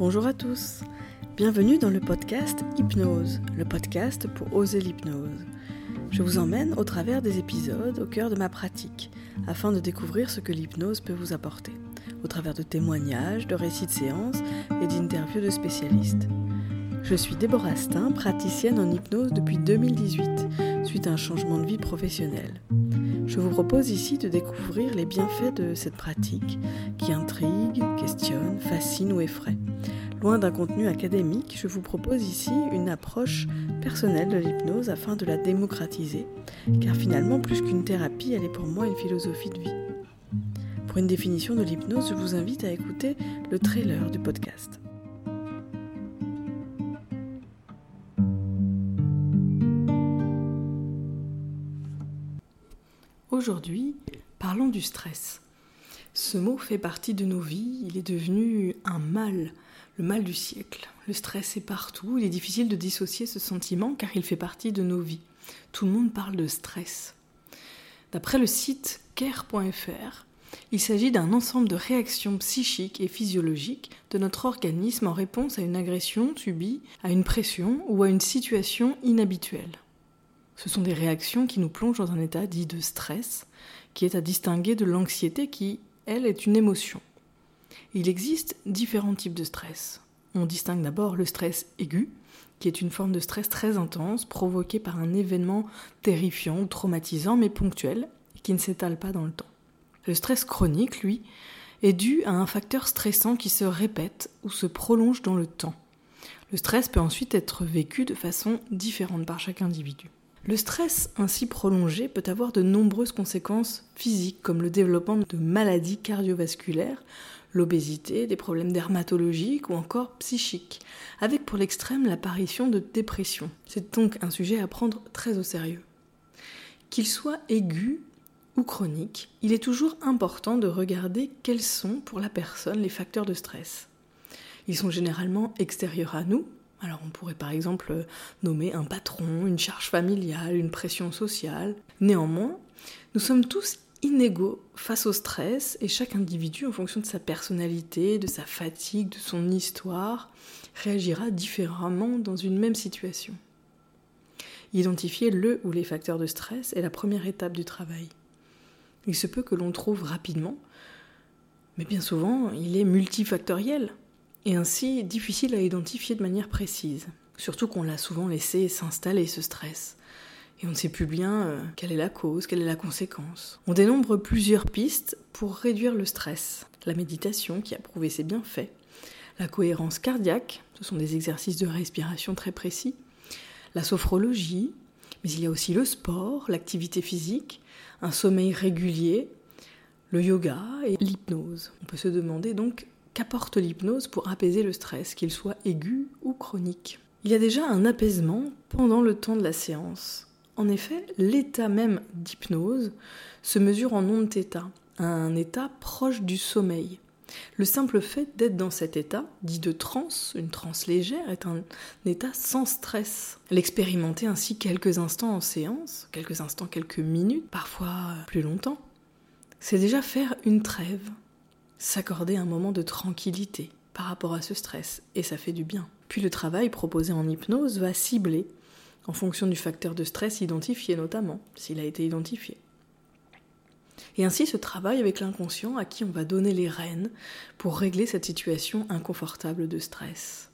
Bonjour à tous, bienvenue dans le podcast Hypnose, le podcast pour oser l'hypnose. Je vous emmène au travers des épisodes au cœur de ma pratique, afin de découvrir ce que l'hypnose peut vous apporter, au travers de témoignages, de récits de séances et d'interviews de spécialistes. Je suis Déborah Stein, praticienne en hypnose depuis 2018, suite à un changement de vie professionnelle. Je vous propose ici de découvrir les bienfaits de cette pratique qui intrigue, questionne, fascine ou effraie. Loin d'un contenu académique, je vous propose ici une approche personnelle de l'hypnose afin de la démocratiser, car finalement, plus qu'une thérapie, elle est pour moi une philosophie de vie. Pour une définition de l'hypnose, je vous invite à écouter le trailer du podcast. Aujourd'hui, parlons du stress. Ce mot fait partie de nos vies, il est devenu un mal, le mal du siècle. Le stress est partout, il est difficile de dissocier ce sentiment car il fait partie de nos vies. Tout le monde parle de stress. D'après le site care.fr, il s'agit d'un ensemble de réactions psychiques et physiologiques de notre organisme en réponse à une agression subie, à une pression ou à une situation inhabituelle. Ce sont des réactions qui nous plongent dans un état dit de stress, qui est à distinguer de l'anxiété qui, elle, est une émotion. Il existe différents types de stress. On distingue d'abord le stress aigu, qui est une forme de stress très intense, provoqué par un événement terrifiant ou traumatisant, mais ponctuel, qui ne s'étale pas dans le temps. Le stress chronique, lui, est dû à un facteur stressant qui se répète ou se prolonge dans le temps. Le stress peut ensuite être vécu de façon différente par chaque individu. Le stress ainsi prolongé peut avoir de nombreuses conséquences physiques comme le développement de maladies cardiovasculaires, l'obésité, des problèmes dermatologiques ou encore psychiques, avec pour l'extrême l'apparition de dépression. C'est donc un sujet à prendre très au sérieux. Qu'il soit aigu ou chronique, il est toujours important de regarder quels sont pour la personne les facteurs de stress. Ils sont généralement extérieurs à nous, alors on pourrait par exemple nommer un patron, une charge familiale, une pression sociale. Néanmoins, nous sommes tous inégaux face au stress et chaque individu, en fonction de sa personnalité, de sa fatigue, de son histoire, réagira différemment dans une même situation. Identifier le ou les facteurs de stress est la première étape du travail. Il se peut que l'on trouve rapidement, mais bien souvent il est multifactoriel et ainsi difficile à identifier de manière précise. Surtout qu'on l'a souvent laissé s'installer ce stress. Et on ne sait plus bien euh, quelle est la cause, quelle est la conséquence. On dénombre plusieurs pistes pour réduire le stress. La méditation qui a prouvé ses bienfaits. La cohérence cardiaque, ce sont des exercices de respiration très précis. La sophrologie, mais il y a aussi le sport, l'activité physique, un sommeil régulier, le yoga et l'hypnose. On peut se demander donc Qu'apporte l'hypnose pour apaiser le stress, qu'il soit aigu ou chronique Il y a déjà un apaisement pendant le temps de la séance. En effet, l'état même d'hypnose se mesure en ondes θ, un état proche du sommeil. Le simple fait d'être dans cet état, dit de transe, une transe légère, est un état sans stress. L'expérimenter ainsi quelques instants en séance, quelques instants, quelques minutes, parfois plus longtemps, c'est déjà faire une trêve, s'accorder un moment de tranquillité par rapport à ce stress, et ça fait du bien. Puis le travail proposé en hypnose va cibler, en fonction du facteur de stress identifié notamment, s'il a été identifié. Et ainsi ce travail avec l'inconscient à qui on va donner les rênes pour régler cette situation inconfortable de stress.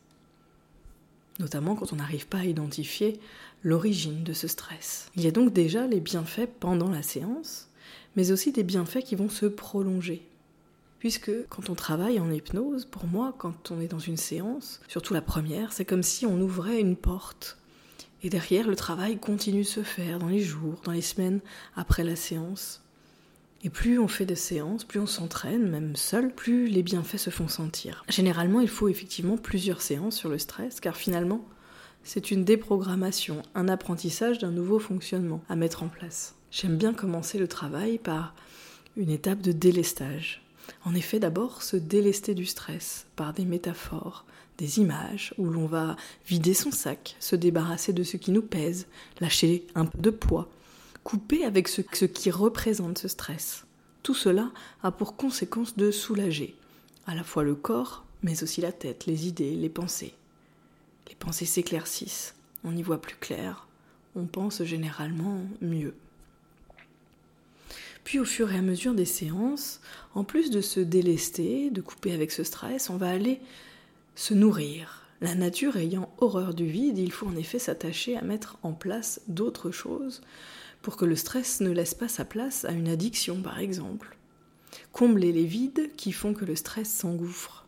Notamment quand on n'arrive pas à identifier l'origine de ce stress. Il y a donc déjà les bienfaits pendant la séance, mais aussi des bienfaits qui vont se prolonger Puisque quand on travaille en hypnose, pour moi, quand on est dans une séance, surtout la première, c'est comme si on ouvrait une porte. Et derrière, le travail continue de se faire dans les jours, dans les semaines après la séance. Et plus on fait de séances, plus on s'entraîne, même seul, plus les bienfaits se font sentir. Généralement, il faut effectivement plusieurs séances sur le stress, car finalement, c'est une déprogrammation, un apprentissage d'un nouveau fonctionnement à mettre en place. J'aime bien commencer le travail par une étape de délestage. En effet, d'abord, se délester du stress par des métaphores, des images où l'on va vider son sac, se débarrasser de ce qui nous pèse, lâcher un peu de poids, couper avec ce, qui représente ce stress. Tout cela a pour conséquence de soulager à la fois le corps mais aussi la tête, les idées, les pensées. Les pensées s'éclaircissent, on y voit plus clair, on pense généralement mieux. Puis au fur et à mesure des séances, en plus de se délester, de couper avec ce stress, on va aller se nourrir. La nature ayant horreur du vide, il faut en effet s'attacher à mettre en place d'autres choses pour que le stress ne laisse pas sa place à une addiction par exemple. Combler les vides qui font que le stress s'engouffre.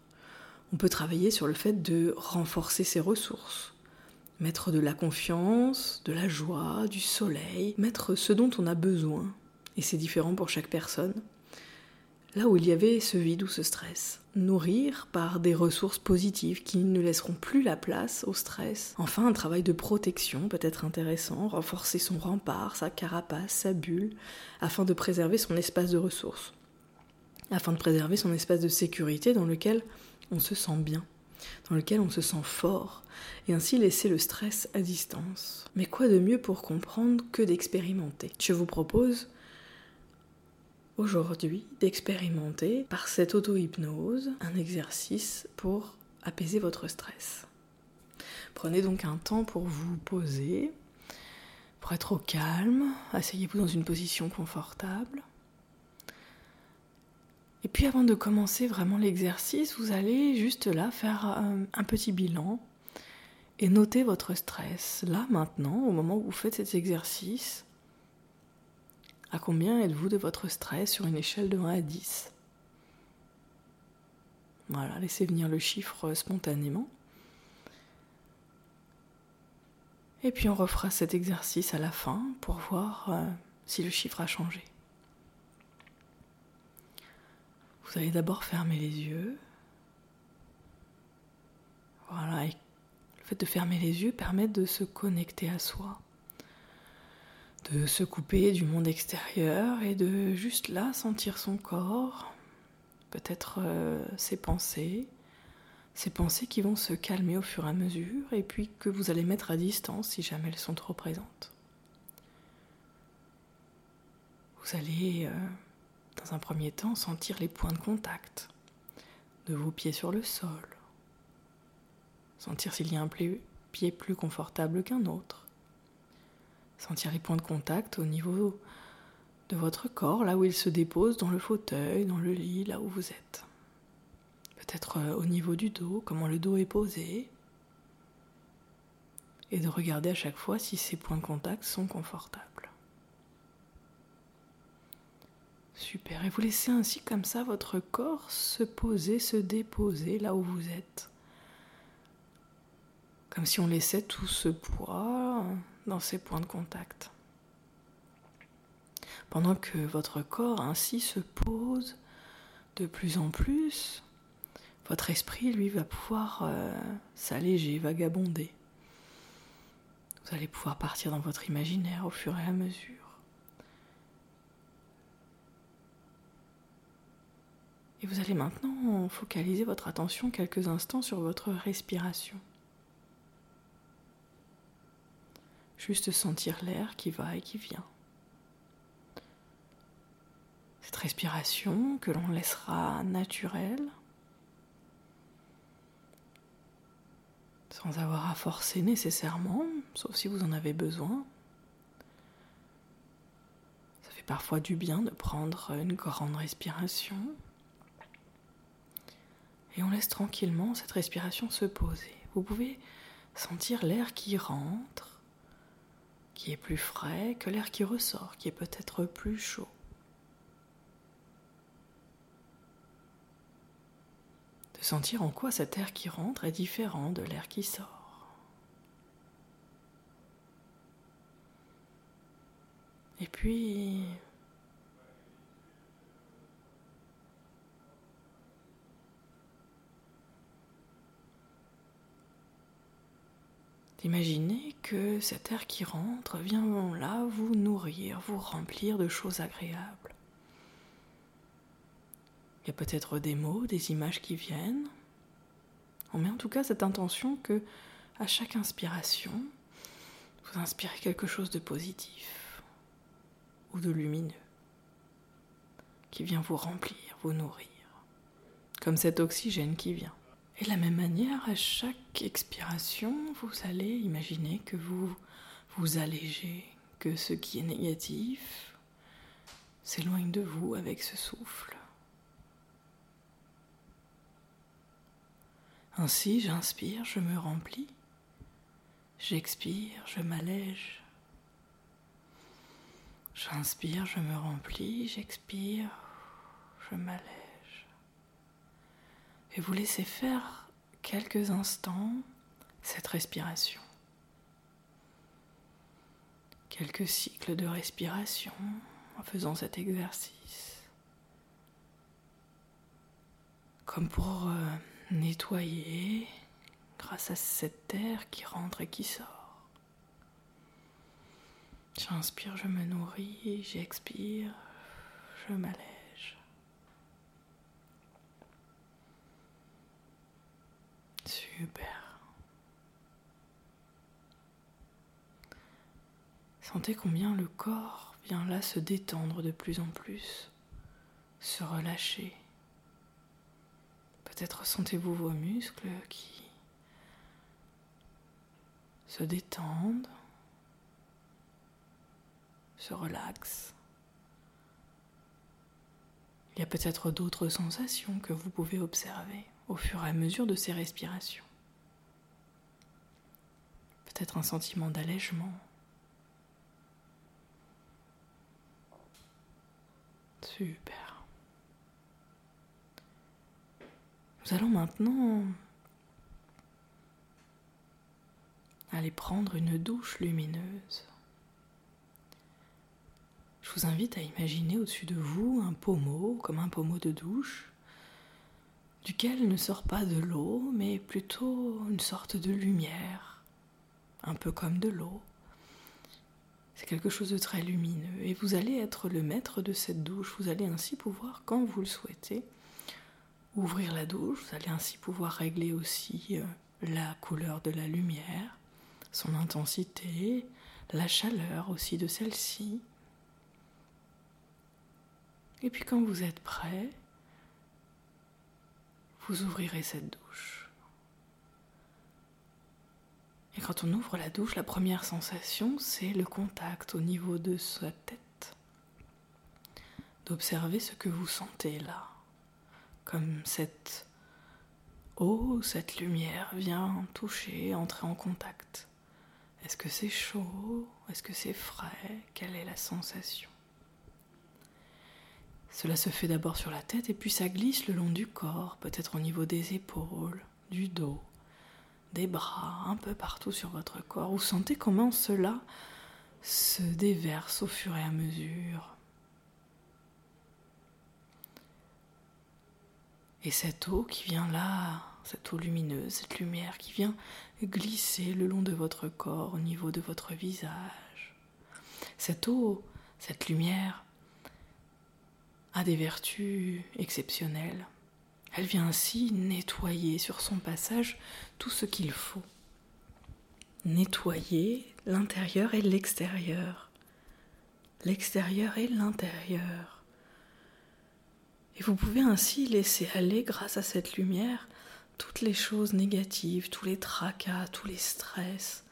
On peut travailler sur le fait de renforcer ses ressources, mettre de la confiance, de la joie, du soleil, mettre ce dont on a besoin et c'est différent pour chaque personne. Là où il y avait ce vide ou ce stress, nourrir par des ressources positives qui ne laisseront plus la place au stress. Enfin, un travail de protection peut être intéressant, renforcer son rempart, sa carapace, sa bulle, afin de préserver son espace de ressources, afin de préserver son espace de sécurité dans lequel on se sent bien, dans lequel on se sent fort, et ainsi laisser le stress à distance. Mais quoi de mieux pour comprendre que d'expérimenter? Je vous propose aujourd'hui d'expérimenter par cette auto-hypnose un exercice pour apaiser votre stress. Prenez donc un temps pour vous poser, pour être au calme, asseyez-vous dans une position confortable. Et puis avant de commencer vraiment l'exercice, vous allez juste là faire un, petit bilan et noter votre stress. Là maintenant, au moment où vous faites cet exercice, à combien êtes-vous de votre stress sur une échelle de 1 à 10 Voilà, laissez venir le chiffre spontanément. Et puis on refera cet exercice à la fin pour voir euh, si le chiffre a changé. Vous allez d'abord fermer les yeux. Voilà, et le fait de fermer les yeux permet de se connecter à soi de se couper du monde extérieur et de juste là sentir son corps, peut-être euh, ses pensées, ces pensées qui vont se calmer au fur et à mesure et puis que vous allez mettre à distance si jamais elles sont trop présentes. Vous allez, euh, dans un premier temps, sentir les points de contact de vos pieds sur le sol, sentir s'il y a un pied plus confortable qu'un autre Sentir les points de contact au niveau de votre corps, là où il se dépose dans le fauteuil, dans le lit, là où vous êtes. Peut-être euh, au niveau du dos, comment le dos est posé. Et de regarder à chaque fois si ces points de contact sont confortables. Super. Et vous laissez ainsi comme ça votre corps se poser, se déposer là où vous êtes. Comme si on laissait tout ce poids dans ces points de contact. Pendant que votre corps ainsi se pose de plus en plus, votre esprit, lui, va pouvoir euh, s'alléger, vagabonder. Vous allez pouvoir partir dans votre imaginaire au fur et à mesure. Et vous allez maintenant focaliser votre attention quelques instants sur votre respiration. Juste sentir l'air qui va et qui vient. Cette respiration que l'on laissera naturelle, sans avoir à forcer nécessairement, sauf si vous en avez besoin. Ça fait parfois du bien de prendre une grande respiration. Et on laisse tranquillement cette respiration se poser. Vous pouvez sentir l'air qui rentre qui est plus frais que l'air qui ressort, qui est peut-être plus chaud. De sentir en quoi cet air qui rentre est différent de l'air qui sort. Et puis d'imaginer que cet air qui rentre vient là vous nourrir, vous remplir de choses agréables. Il y a peut-être des mots, des images qui viennent. On met en tout cas cette intention que à chaque inspiration, vous inspirez quelque chose de positif ou de lumineux qui vient vous remplir, vous nourrir, comme cet oxygène qui vient. Et de la même manière, à chaque expiration, vous allez imaginer que vous vous allégez, que ce qui est négatif s'éloigne de vous avec ce souffle. Ainsi, j'inspire, je me remplis. J'expire, je m'allège. J'inspire, je me remplis, j'expire, je m'allège et vous laissez faire quelques instants cette respiration. Quelques cycles de respiration en faisant cet exercice. Comme pour euh, nettoyer grâce à cette terre qui rentre et qui sort. J'inspire, je me nourris, j'expire, je m'allège. Sentez combien le corps vient là se détendre de plus en plus, se relâcher. Peut-être sentez-vous vos muscles qui se détendent, se relaxent. Il y a peut-être d'autres sensations que vous pouvez observer au fur et à mesure de ces respirations peut-être un sentiment d'allègement. Super. Nous allons maintenant aller prendre une douche lumineuse. Je vous invite à imaginer au-dessus de vous un pommeau, comme un pommeau de douche, duquel ne sort pas de l'eau, mais plutôt une sorte de lumière un peu comme de l'eau. C'est quelque chose de très lumineux et vous allez être le maître de cette douche. Vous allez ainsi pouvoir, quand vous le souhaitez, ouvrir la douche. Vous allez ainsi pouvoir régler aussi euh, la couleur de la lumière, son intensité, la chaleur aussi de celle-ci. Et puis quand vous êtes prêt, vous ouvrirez cette douche. Et quand on ouvre la douche, la première sensation, c'est le contact au niveau de sa tête. D'observer ce que vous sentez là. Comme cette eau, cette lumière vient toucher, entrer en contact. Est-ce que c'est chaud? Est-ce que c'est frais? Quelle est la sensation? Cela se fait d'abord sur la tête et puis ça glisse le long du corps, peut-être au niveau des épaules, du dos, des bras, un peu partout sur votre corps. Vous sentez comment cela se déverse au fur et à mesure. Et cette eau qui vient là, cette eau lumineuse, cette lumière qui vient glisser le long de votre corps, au niveau de votre visage. Cette eau, cette lumière a des vertus exceptionnelles. Elle vient ainsi nettoyer sur son passage tout ce qu'il faut. Nettoyer l'intérieur et l'extérieur. L'extérieur et l'intérieur. Et vous pouvez ainsi laisser aller, grâce à cette lumière, toutes les choses négatives, tous les tracas, tous les stress,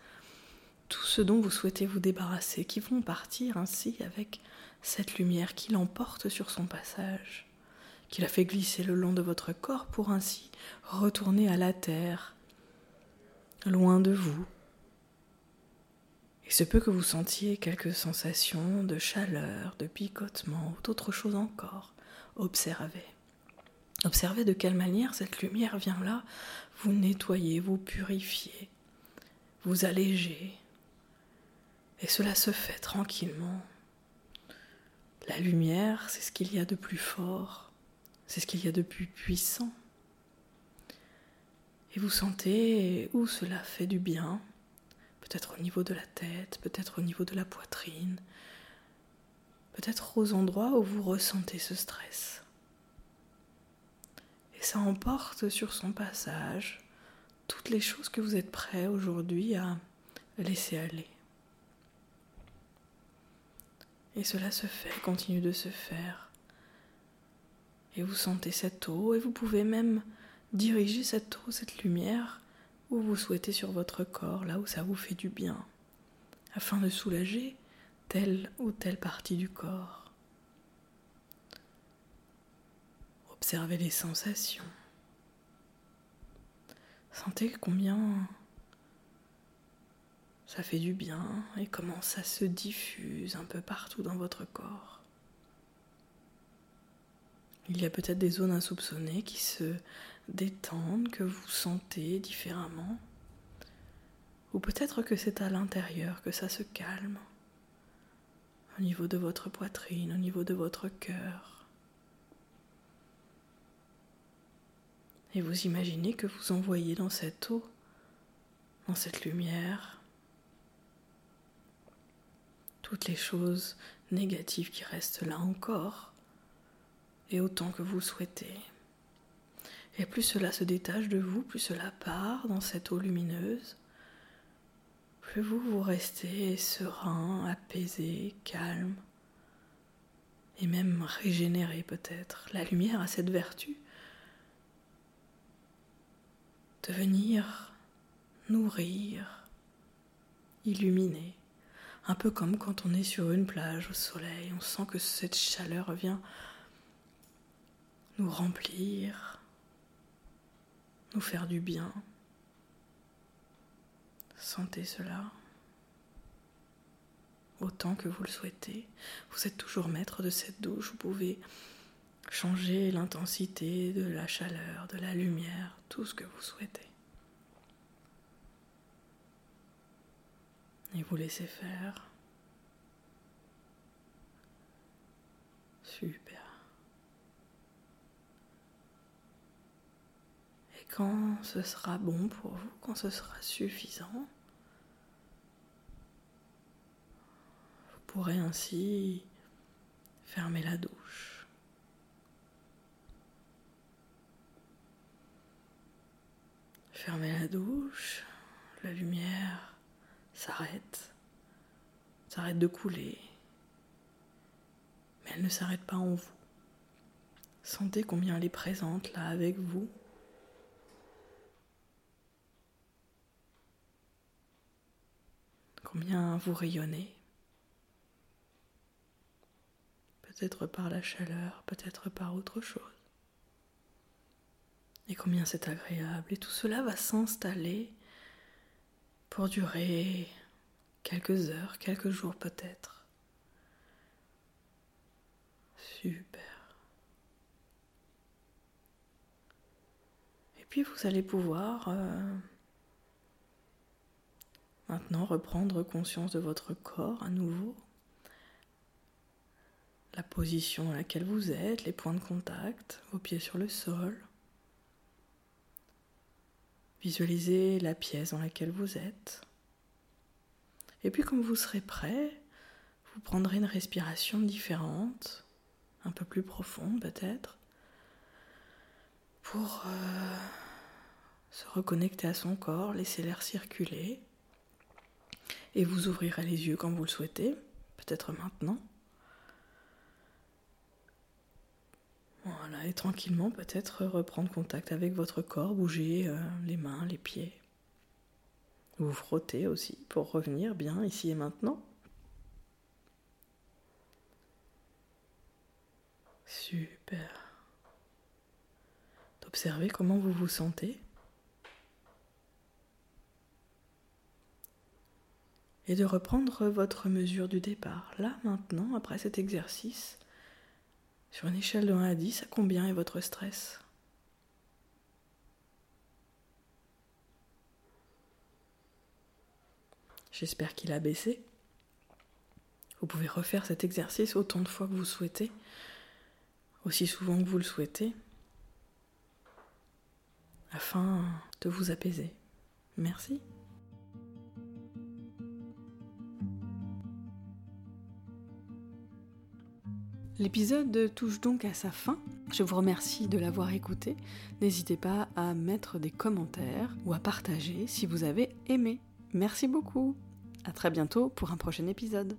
tout ce dont vous souhaitez vous débarrasser, qui vont partir ainsi avec cette lumière qui l'emporte sur son passage qu'il a fait glisser le long de votre corps pour ainsi retourner à la terre, loin de vous. Il se peut que vous sentiez quelques sensations de chaleur, de picotement ou d'autres choses encore. Observez. Observez de quelle manière cette lumière vient là vous nettoyer, vous purifier, vous alléger. Et cela se fait tranquillement. La lumière, c'est ce qu'il y a de plus fort. C'est ce qu'il y a de plus puissant. Et vous sentez où cela fait du bien, peut-être au niveau de la tête, peut-être au niveau de la poitrine, peut-être aux endroits où vous ressentez ce stress. Et ça emporte sur son passage toutes les choses que vous êtes prêt aujourd'hui à laisser aller. Et cela se fait, continue de se faire et vous sentez cette eau et vous pouvez même dirigez cette eau, cette lumière où vous souhaitez sur votre corps, là où ça vous fait du bien, afin de soulager telle ou telle partie du corps. Observez les sensations. Sentez combien ça fait du bien et comment ça se diffuse un peu partout dans votre corps. Il y a peut-être des zones insoupçonnées qui se détendent, que vous sentez différemment. Ou peut-être que c'est à l'intérieur que ça se calme, au niveau de votre poitrine, au niveau de votre cœur. Et vous imaginez que vous envoyez dans cette eau, dans cette lumière, toutes les choses négatives qui restent là encore, et autant que vous souhaitez. Et plus cela se détache de vous, plus cela part dans cette eau lumineuse, plus vous vous restez serein, apaisé, calme, et même régénéré peut-être. La lumière a cette vertu de venir nourrir, illuminer. Un peu comme quand on est sur une plage au soleil, on sent que cette chaleur vient nous remplir, nous faire du bien. Sentez cela autant que vous le souhaitez. Vous êtes toujours maître de cette douche, vous pouvez changer l'intensité de la chaleur, de la lumière, tout ce que vous souhaitez. Et vous laissez faire. Super. Quand ce sera bon pour vous, quand ce sera suffisant, vous pourrez ainsi fermer la douche. Fermez la douche, la lumière s'arrête, s'arrête de couler, mais elle ne s'arrête pas en vous. Sentez combien elle est présente là avec vous. Combien vous rayonnez. Peut-être par la chaleur, peut-être par autre chose. Et combien c'est agréable. Et tout cela va s'installer pour durer quelques heures, quelques jours peut-être. Super. Et puis vous allez pouvoir... Euh, Maintenant, reprendre conscience de votre corps à nouveau, la position dans laquelle vous êtes, les points de contact, vos pieds sur le sol. Visualisez la pièce dans laquelle vous êtes. Et puis quand vous serez prêt, vous prendrez une respiration différente, un peu plus profonde peut-être, pour euh, se reconnecter à son corps, laisser l'air circuler et vous ouvrirez les yeux quand vous le souhaitez, peut-être maintenant. Voilà, et tranquillement peut-être reprendre contact avec votre corps, bouger euh, les mains, les pieds. Vous frottez aussi pour revenir bien ici et maintenant. Super. D'observer comment vous vous sentez. Et de reprendre votre mesure du départ. Là, maintenant, après cet exercice, sur une échelle de 1 à 10, à combien est votre stress? J'espère qu'il a baissé. Vous pouvez refaire cet exercice autant de fois que vous souhaitez, aussi souvent que vous le souhaitez, afin de vous apaiser. Merci. L'épisode touche donc à sa fin. Je vous remercie de l'avoir écouté. N'hésitez pas à mettre des commentaires ou à partager si vous avez aimé. Merci beaucoup. À très bientôt pour un prochain épisode.